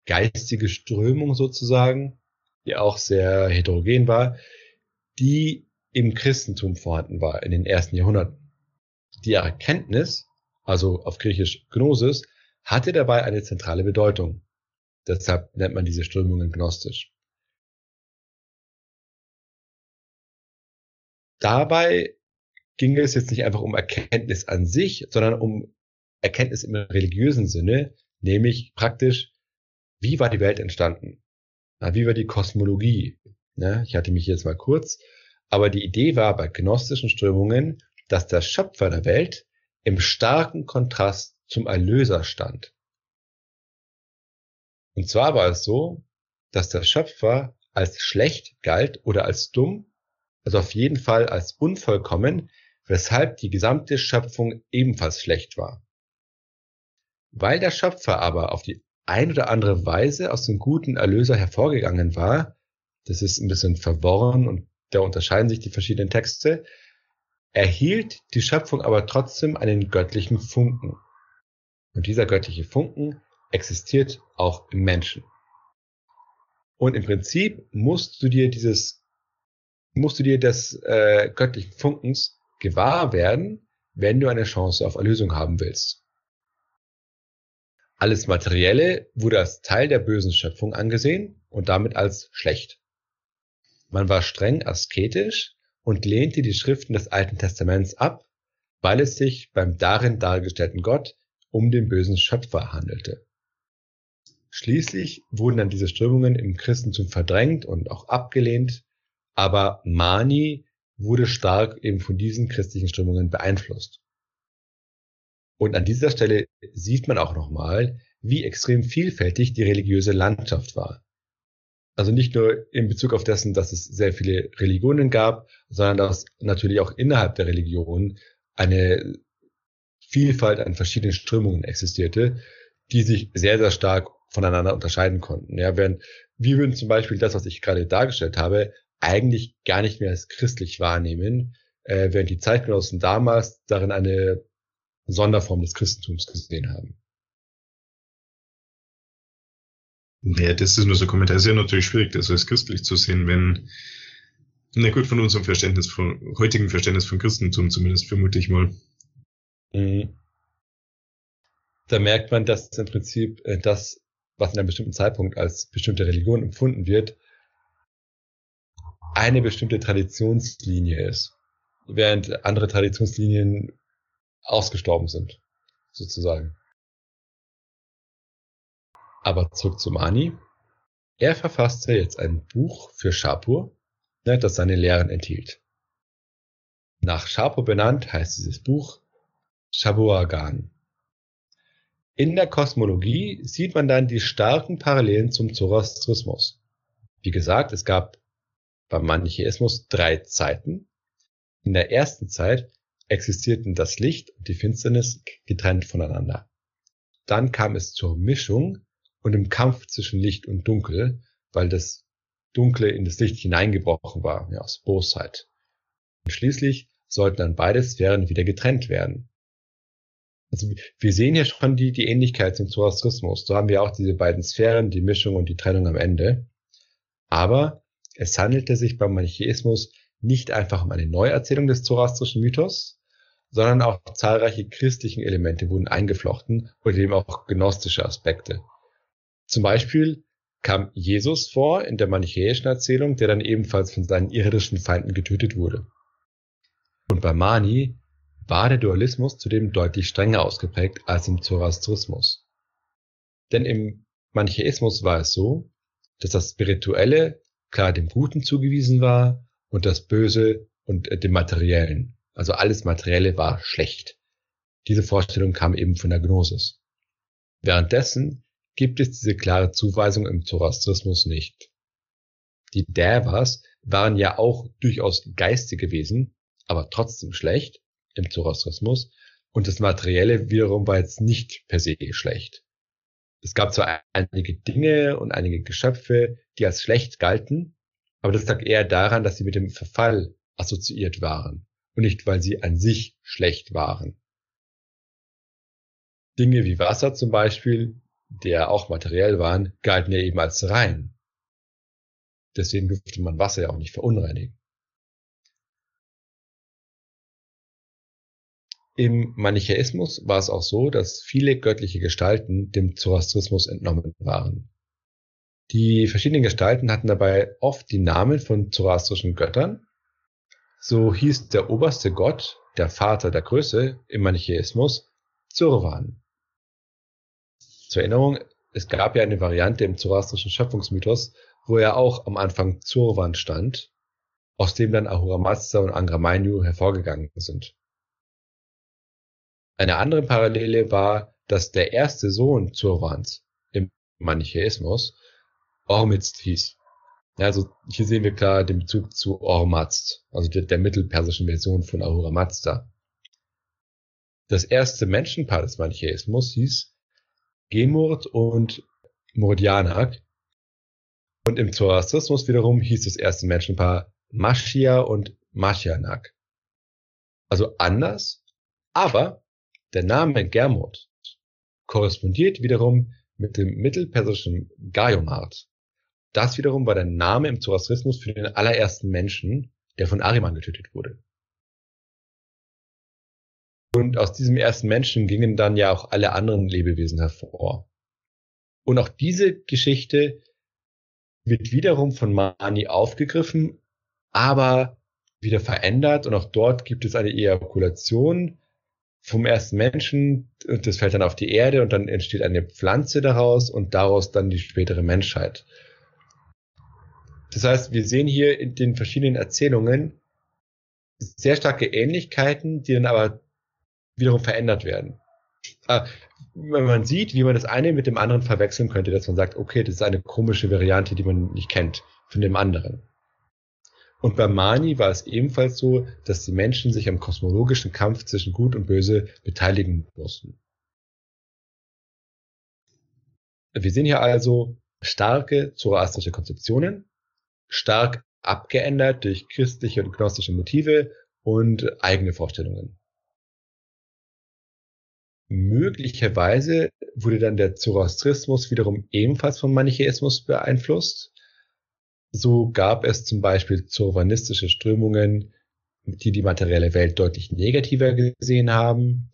geistige Strömung sozusagen, die auch sehr heterogen war, die im Christentum vorhanden war in den ersten Jahrhunderten. Die Erkenntnis also auf Griechisch Gnosis, hatte dabei eine zentrale Bedeutung. Deshalb nennt man diese Strömungen gnostisch. Dabei ging es jetzt nicht einfach um Erkenntnis an sich, sondern um Erkenntnis im religiösen Sinne, nämlich praktisch, wie war die Welt entstanden? wie war die Kosmologie? ich hatte mich jetzt mal kurz, aber die Idee war bei gnostischen Strömungen, dass der Schöpfer der Welt im starken Kontrast zum Erlöser stand. Und zwar war es so, dass der Schöpfer als schlecht galt oder als dumm, also auf jeden Fall als unvollkommen, weshalb die gesamte Schöpfung ebenfalls schlecht war. Weil der Schöpfer aber auf die ein oder andere Weise aus dem guten Erlöser hervorgegangen war, das ist ein bisschen verworren und da unterscheiden sich die verschiedenen Texte, erhielt die Schöpfung aber trotzdem einen göttlichen Funken. Und dieser göttliche Funken existiert auch im Menschen. Und im Prinzip musst du dir dieses, musst du dir des äh, göttlichen Funkens gewahr werden, wenn du eine Chance auf Erlösung haben willst. Alles Materielle wurde als Teil der bösen Schöpfung angesehen und damit als schlecht. Man war streng asketisch und lehnte die Schriften des Alten Testaments ab, weil es sich beim darin dargestellten Gott um den bösen Schöpfer handelte. Schließlich wurden dann diese Strömungen im Christentum verdrängt und auch abgelehnt, aber Mani wurde stark eben von diesen christlichen Strömungen beeinflusst. Und an dieser Stelle sieht man auch nochmal, wie extrem vielfältig die religiöse Landschaft war. Also nicht nur in Bezug auf dessen, dass es sehr viele Religionen gab, sondern dass natürlich auch innerhalb der Religion eine Vielfalt an verschiedenen Strömungen existierte, die sich sehr, sehr stark voneinander unterscheiden konnten. Ja, während wir würden zum Beispiel das, was ich gerade dargestellt habe, eigentlich gar nicht mehr als christlich wahrnehmen, äh, während die Zeitgenossen damals darin eine Sonderform des Christentums gesehen haben. Ja, das ist nur so ein Kommentar. Es ist ja natürlich schwierig, das als christlich zu sehen, wenn, na gut, von unserem Verständnis, von heutigen Verständnis von Christentum zumindest, vermute ich mal. Mhm. Da merkt man, dass im Prinzip äh, das, was in einem bestimmten Zeitpunkt als bestimmte Religion empfunden wird, eine bestimmte Traditionslinie ist, während andere Traditionslinien ausgestorben sind, sozusagen. Aber zurück zu Mani. Er verfasste jetzt ein Buch für Shapur, ne, das seine Lehren enthielt. Nach Shapur benannt heißt dieses Buch Shabuagan. In der Kosmologie sieht man dann die starken Parallelen zum Zoroastrismus. Wie gesagt, es gab beim Manichäismus drei Zeiten. In der ersten Zeit existierten das Licht und die Finsternis getrennt voneinander. Dann kam es zur Mischung und im Kampf zwischen Licht und Dunkel, weil das Dunkle in das Licht hineingebrochen war, ja, aus Bosheit. Und schließlich sollten dann beide Sphären wieder getrennt werden. Also wir sehen hier schon die, die Ähnlichkeit zum Zoroastrismus. So haben wir auch diese beiden Sphären, die Mischung und die Trennung am Ende. Aber es handelte sich beim Manichäismus nicht einfach um eine Neuerzählung des zoroastrischen Mythos, sondern auch zahlreiche christlichen Elemente wurden eingeflochten oder eben auch gnostische Aspekte. Zum Beispiel kam Jesus vor in der manichäischen Erzählung, der dann ebenfalls von seinen irdischen Feinden getötet wurde. Und bei Mani war der Dualismus zudem deutlich strenger ausgeprägt als im Zoroastrismus. Denn im Manichäismus war es so, dass das Spirituelle klar dem Guten zugewiesen war und das Böse und dem Materiellen. Also alles Materielle war schlecht. Diese Vorstellung kam eben von der Gnosis. Währenddessen gibt es diese klare Zuweisung im Zoroastrismus nicht. Die Devas waren ja auch durchaus geistige Wesen, aber trotzdem schlecht im Zoroastrismus und das Materielle wiederum war jetzt nicht per se schlecht. Es gab zwar einige Dinge und einige Geschöpfe, die als schlecht galten, aber das lag eher daran, dass sie mit dem Verfall assoziiert waren und nicht, weil sie an sich schlecht waren. Dinge wie Wasser zum Beispiel, der auch materiell waren, galten ja eben als rein. Deswegen durfte man Wasser ja auch nicht verunreinigen. Im Manichäismus war es auch so, dass viele göttliche Gestalten dem Zoroastrismus entnommen waren. Die verschiedenen Gestalten hatten dabei oft die Namen von zoroastrischen Göttern. So hieß der oberste Gott, der Vater der Größe im Manichäismus, Zurvan. Zur Erinnerung, es gab ja eine Variante im zoroastrischen Schöpfungsmythos, wo er auch am Anfang Zurvan stand, aus dem dann Ahura Mazda und Angra Mainyu hervorgegangen sind. Eine andere Parallele war, dass der erste Sohn Zurvans im Manichäismus Ormizd hieß. Also hier sehen wir klar den Bezug zu Ormazd, also der, der mittelpersischen Version von Ahura Mazda. Das erste Menschenpaar des Manichäismus hieß Gemurt und Murdianak. Und im Zoroastrismus wiederum hieß das erste Menschenpaar Maschia und Maschianak. Also anders, aber der Name Germut korrespondiert wiederum mit dem mittelpersischen Gaiomart. Das wiederum war der Name im Zoroastrismus für den allerersten Menschen, der von Ariman getötet wurde. Und aus diesem ersten Menschen gingen dann ja auch alle anderen Lebewesen hervor. Und auch diese Geschichte wird wiederum von Mani aufgegriffen, aber wieder verändert. Und auch dort gibt es eine Ejakulation vom ersten Menschen. Und das fällt dann auf die Erde und dann entsteht eine Pflanze daraus und daraus dann die spätere Menschheit. Das heißt, wir sehen hier in den verschiedenen Erzählungen sehr starke Ähnlichkeiten, die dann aber wiederum verändert werden. Ah, wenn man sieht, wie man das eine mit dem anderen verwechseln könnte, dass man sagt, okay, das ist eine komische Variante, die man nicht kennt von dem anderen. Und bei Mani war es ebenfalls so, dass die Menschen sich am kosmologischen Kampf zwischen Gut und Böse beteiligen mussten. Wir sehen hier also starke zoroastrische Konzeptionen, stark abgeändert durch christliche und gnostische Motive und eigene Vorstellungen. Möglicherweise wurde dann der Zoroastrismus wiederum ebenfalls vom Manichäismus beeinflusst. So gab es zum Beispiel zoroanistische Strömungen, die die materielle Welt deutlich negativer gesehen haben.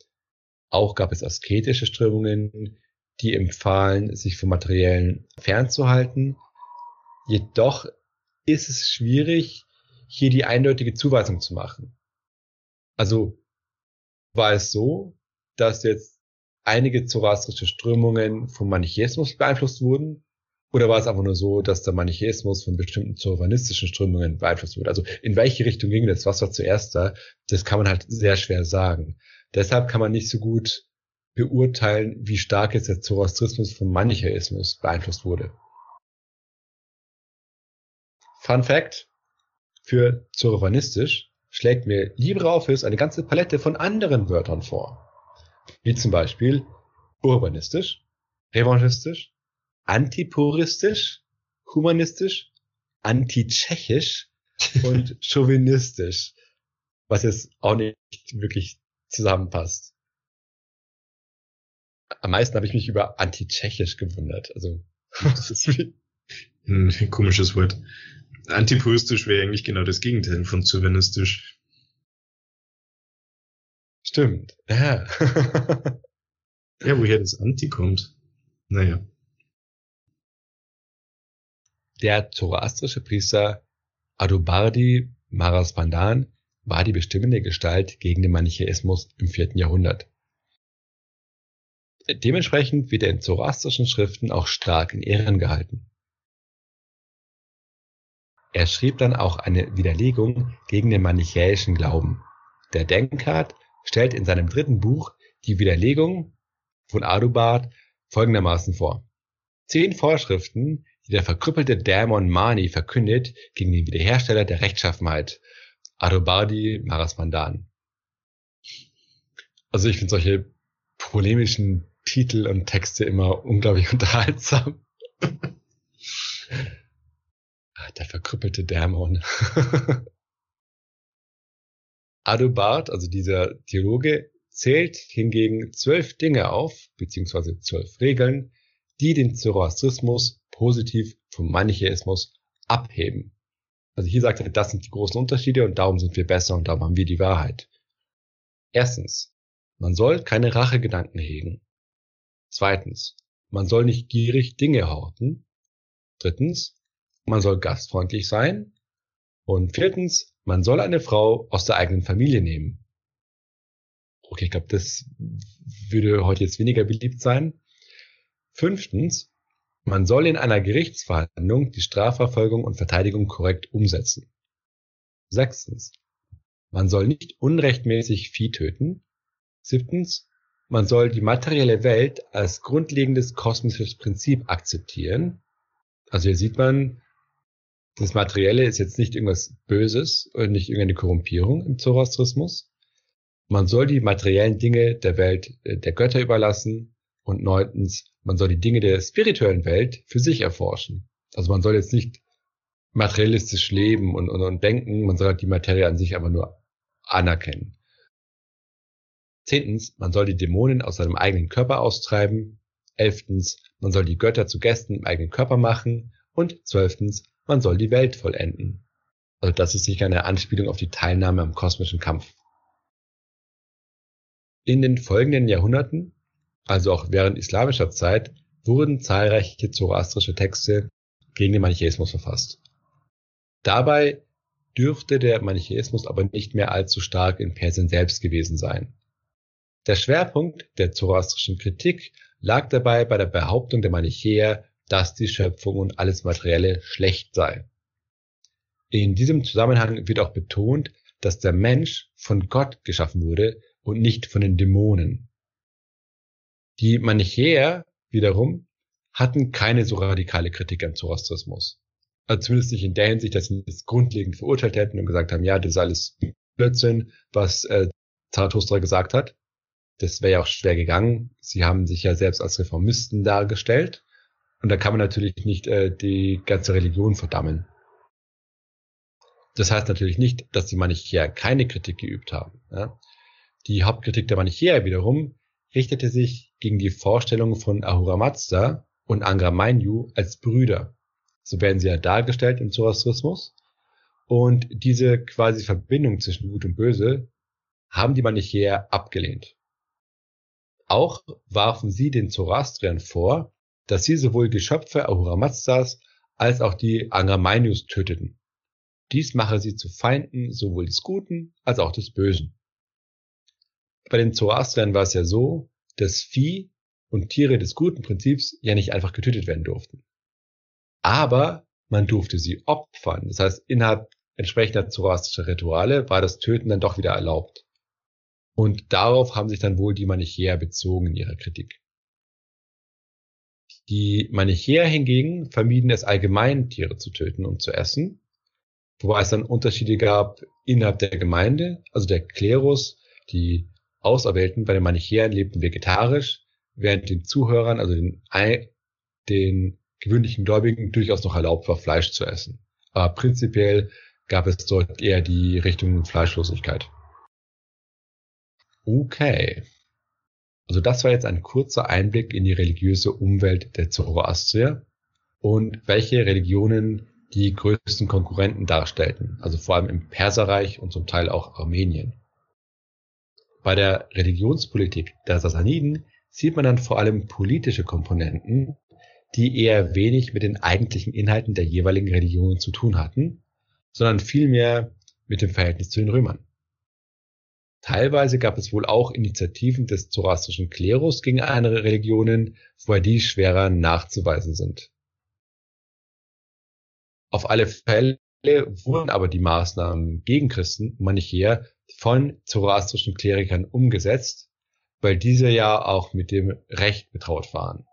Auch gab es asketische Strömungen, die empfahlen, sich vom Materiellen fernzuhalten. Jedoch ist es schwierig, hier die eindeutige Zuweisung zu machen. Also war es so, dass jetzt einige zoroastrische Strömungen vom Manichäismus beeinflusst wurden? Oder war es einfach nur so, dass der Manichäismus von bestimmten zoroastischen Strömungen beeinflusst wurde? Also in welche Richtung ging das? Was war zuerst da? Das kann man halt sehr schwer sagen. Deshalb kann man nicht so gut beurteilen, wie stark jetzt der Zoroastrismus vom Manichäismus beeinflusst wurde. Fun Fact. Für Zoroastristisch schlägt mir LibreOffice eine ganze Palette von anderen Wörtern vor wie zum Beispiel urbanistisch, revanchistisch, antipuristisch, humanistisch, antitschechisch und chauvinistisch, was jetzt auch nicht wirklich zusammenpasst. Am meisten habe ich mich über antitschechisch gewundert. Also das ist wie ein komisches Wort. Antipuristisch wäre eigentlich genau das Gegenteil von chauvinistisch. Stimmt. Ja. ja, woher das Anti kommt. Naja. Der zoroastrische Priester Adobardi Maraspandan war die bestimmende Gestalt gegen den Manichäismus im vierten Jahrhundert. Dementsprechend wird er in zoroastrischen Schriften auch stark in Ehren gehalten. Er schrieb dann auch eine Widerlegung gegen den manichäischen Glauben. Der Denkart stellt in seinem dritten Buch die Widerlegung von Adubard folgendermaßen vor. Zehn Vorschriften, die der verkrüppelte Dämon Mani verkündet gegen den Wiederhersteller der Rechtschaffenheit, Adubardi Marasmandan. Also ich finde solche polemischen Titel und Texte immer unglaublich unterhaltsam. Der verkrüppelte Dämon. Adubard, also dieser Theologe, zählt hingegen zwölf Dinge auf, beziehungsweise zwölf Regeln, die den Zoroastrismus positiv vom Manichäismus abheben. Also hier sagt er, das sind die großen Unterschiede und darum sind wir besser und darum haben wir die Wahrheit. Erstens, man soll keine Rachegedanken hegen. Zweitens, man soll nicht gierig Dinge horten. Drittens, man soll gastfreundlich sein. Und viertens, man soll eine Frau aus der eigenen Familie nehmen. Okay, ich glaube, das würde heute jetzt weniger beliebt sein. Fünftens, man soll in einer Gerichtsverhandlung die Strafverfolgung und Verteidigung korrekt umsetzen. Sechstens, man soll nicht unrechtmäßig Vieh töten. Siebtens, man soll die materielle Welt als grundlegendes kosmisches Prinzip akzeptieren. Also hier sieht man, Das Materielle ist jetzt nicht irgendwas Böses und nicht irgendeine Korrumpierung im Zoroastrismus. Man soll die materiellen Dinge der Welt äh, der Götter überlassen und neuntens, man soll die Dinge der spirituellen Welt für sich erforschen. Also man soll jetzt nicht materialistisch leben und, und, und denken, man soll die Materie an sich aber nur anerkennen. Zehntens, man soll die Dämonen aus seinem eigenen Körper austreiben. Elftens, man soll die Götter zu Gästen im eigenen Körper machen. Und zwölftens, man soll die Welt vollenden. Also das ist sicher eine Anspielung auf die Teilnahme am kosmischen Kampf. In den folgenden Jahrhunderten, also auch während islamischer Zeit, wurden zahlreiche zoroastrische Texte gegen den Manichäismus verfasst. Dabei dürfte der Manichäismus aber nicht mehr allzu stark in Persien selbst gewesen sein. Der Schwerpunkt der zoroastrischen Kritik lag dabei bei der Behauptung der Manichäer, dass die Schöpfung und alles Materielle schlecht sei. In diesem Zusammenhang wird auch betont, dass der Mensch von Gott geschaffen wurde und nicht von den Dämonen. Die Manichäer wiederum hatten keine so radikale Kritik am Zoroastrismus. Also zumindest nicht in der Hinsicht, dass sie es grundlegend verurteilt hätten und gesagt haben, ja, das ist alles Blödsinn, was äh, Zarathustra gesagt hat das wäre ja auch schwer gegangen. Sie haben sich ja selbst als Reformisten dargestellt. Und da kann man natürlich nicht äh, die ganze Religion verdammen. Das heißt natürlich nicht, dass die Manichäer keine Kritik geübt haben. Ja? Die Hauptkritik der Manichäer wiederum richtete sich gegen die Vorstellung von Ahura Mazda und Angra Mainyu als Brüder. So werden sie ja dargestellt im Zoroastrismus. Und diese quasi Verbindung zwischen Gut und Böse haben die Manichäer abgelehnt. Auch warfen sie den Zoroastriern vor, dass sie sowohl Geschöpfe Ahura Mazdas als auch die Angramainius töteten. Dies mache sie zu Feinden sowohl des Guten als auch des Bösen. Bei den Zoroastriern war es ja so, dass Vieh und Tiere des guten Prinzips ja nicht einfach getötet werden durften. Aber man durfte sie opfern. Das heißt, innerhalb entsprechender zoroastrischer Rituale war das Töten dann doch wieder erlaubt. Und darauf haben sich dann wohl die Manichäer bezogen in ihrer Kritik. Die Manichäer hingegen vermieden es allgemein, Tiere zu töten und zu essen, wobei es dann Unterschiede gab innerhalb der Gemeinde, also der Klerus, die Auserwählten bei den Manichäern lebten vegetarisch, während den Zuhörern, also den, den gewöhnlichen Gläubigen, durchaus noch erlaubt war, Fleisch zu essen. Aber prinzipiell gab es dort eher die Richtung Fleischlosigkeit. Okay. Also das war jetzt ein kurzer Einblick in die religiöse Umwelt der Zoroastrier und welche Religionen die größten Konkurrenten darstellten, also vor allem im Perserreich und zum Teil auch Armenien. Bei der Religionspolitik der Sassaniden sieht man dann vor allem politische Komponenten, die eher wenig mit den eigentlichen Inhalten der jeweiligen Religionen zu tun hatten, sondern vielmehr mit dem Verhältnis zu den Römern. Teilweise gab es wohl auch Initiativen des zoroastrischen Klerus gegen andere Religionen, wobei die schwerer nachzuweisen sind. Auf alle Fälle wurden aber die Maßnahmen gegen Christen, Manichäer, von zoroastrischen Klerikern umgesetzt, weil diese ja auch mit dem Recht betraut waren.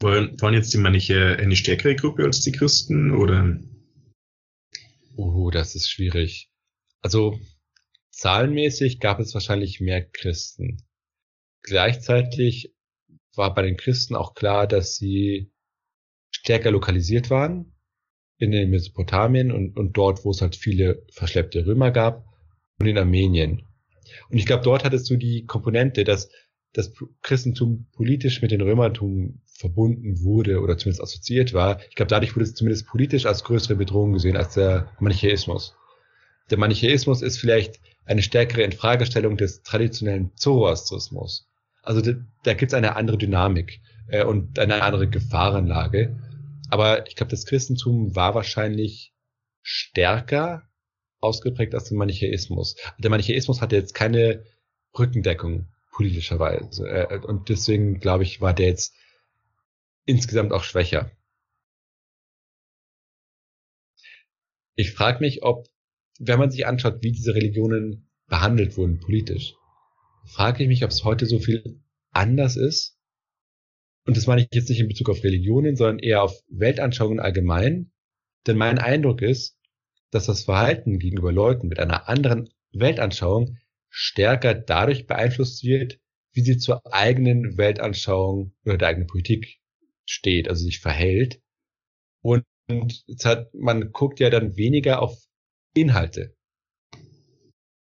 Waren jetzt die Manichäer eine stärkere Gruppe als die Christen, oder? Oh, das ist schwierig. Also, Zahlenmäßig gab es wahrscheinlich mehr Christen. Gleichzeitig war bei den Christen auch klar, dass sie stärker lokalisiert waren in den Mesopotamien und, und dort, wo es halt viele verschleppte Römer gab und in Armenien. Und ich glaube, dort hattest du die Komponente, dass das Christentum politisch mit dem Römertum verbunden wurde oder zumindest assoziiert war. Ich glaube, dadurch wurde es zumindest politisch als größere Bedrohung gesehen als der Manichäismus. Der Manichäismus ist vielleicht eine stärkere Infragestellung des traditionellen Zoroastrismus. Also da, da gibt es eine andere Dynamik äh, und eine andere Gefahrenlage. Aber ich glaube, das Christentum war wahrscheinlich stärker ausgeprägt als der Manichäismus. Der Manichäismus hatte jetzt keine Rückendeckung politischerweise. Äh, und deswegen, glaube ich, war der jetzt insgesamt auch schwächer. Ich frage mich, ob wenn man sich anschaut, wie diese Religionen behandelt wurden politisch, frage ich mich, ob es heute so viel anders ist. Und das meine ich jetzt nicht in Bezug auf Religionen, sondern eher auf Weltanschauungen allgemein. Denn mein Eindruck ist, dass das Verhalten gegenüber Leuten mit einer anderen Weltanschauung stärker dadurch beeinflusst wird, wie sie zur eigenen Weltanschauung oder der eigenen Politik steht, also sich verhält. Und man guckt ja dann weniger auf Inhalte,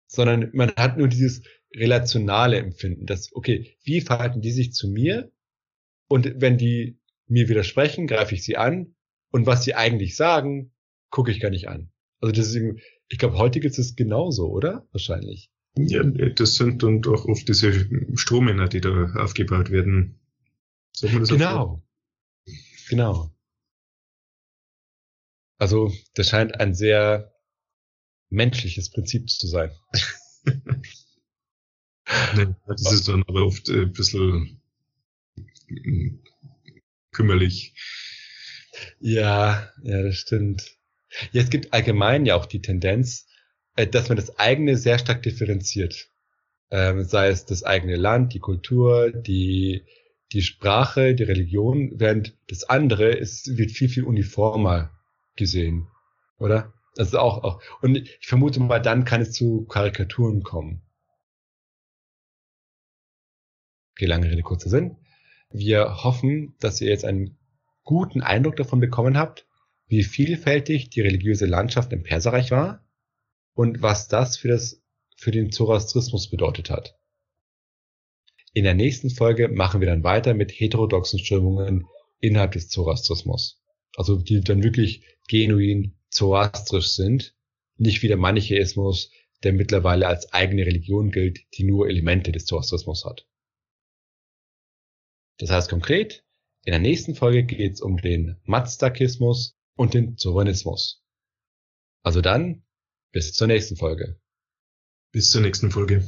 sondern man hat nur dieses relationale Empfinden, dass, okay, wie verhalten die sich zu mir? Und wenn die mir widersprechen, greife ich sie an. Und was sie eigentlich sagen, gucke ich gar nicht an. Also das ist, ich glaube, heute gibt es genauso, oder? Wahrscheinlich. Ja, das sind dann doch oft diese Strohmänner, die da aufgebaut werden. Sagt man das genau. Genau. Also, das scheint ein sehr menschliches Prinzip zu sein. nee, das ist dann aber oft ein bisschen kümmerlich. Ja, ja, das stimmt. Ja, es gibt allgemein ja auch die Tendenz, äh, dass man das eigene sehr stark differenziert. Ähm, sei es das eigene Land, die Kultur, die, die Sprache, die Religion, während das andere ist, wird viel, viel uniformer gesehen. Oder? Also auch, auch. Und ich vermute mal, dann kann es zu Karikaturen kommen. Okay, lange Rede, kurzer Sinn. Wir hoffen, dass ihr jetzt einen guten Eindruck davon bekommen habt, wie vielfältig die religiöse Landschaft im Perserreich war und was das für, das, für den Zoroastrismus bedeutet hat. In der nächsten Folge machen wir dann weiter mit heterodoxen Strömungen innerhalb des Zoroastrismus. Also die dann wirklich genuin zoroastrisch sind, nicht wie der Manichäismus, der mittlerweile als eigene Religion gilt, die nur Elemente des Zoroastrismus hat. Das heißt konkret, in der nächsten Folge geht es um den Mazdakismus und den Zoronismus. Also dann bis zur nächsten Folge. Bis zur nächsten Folge.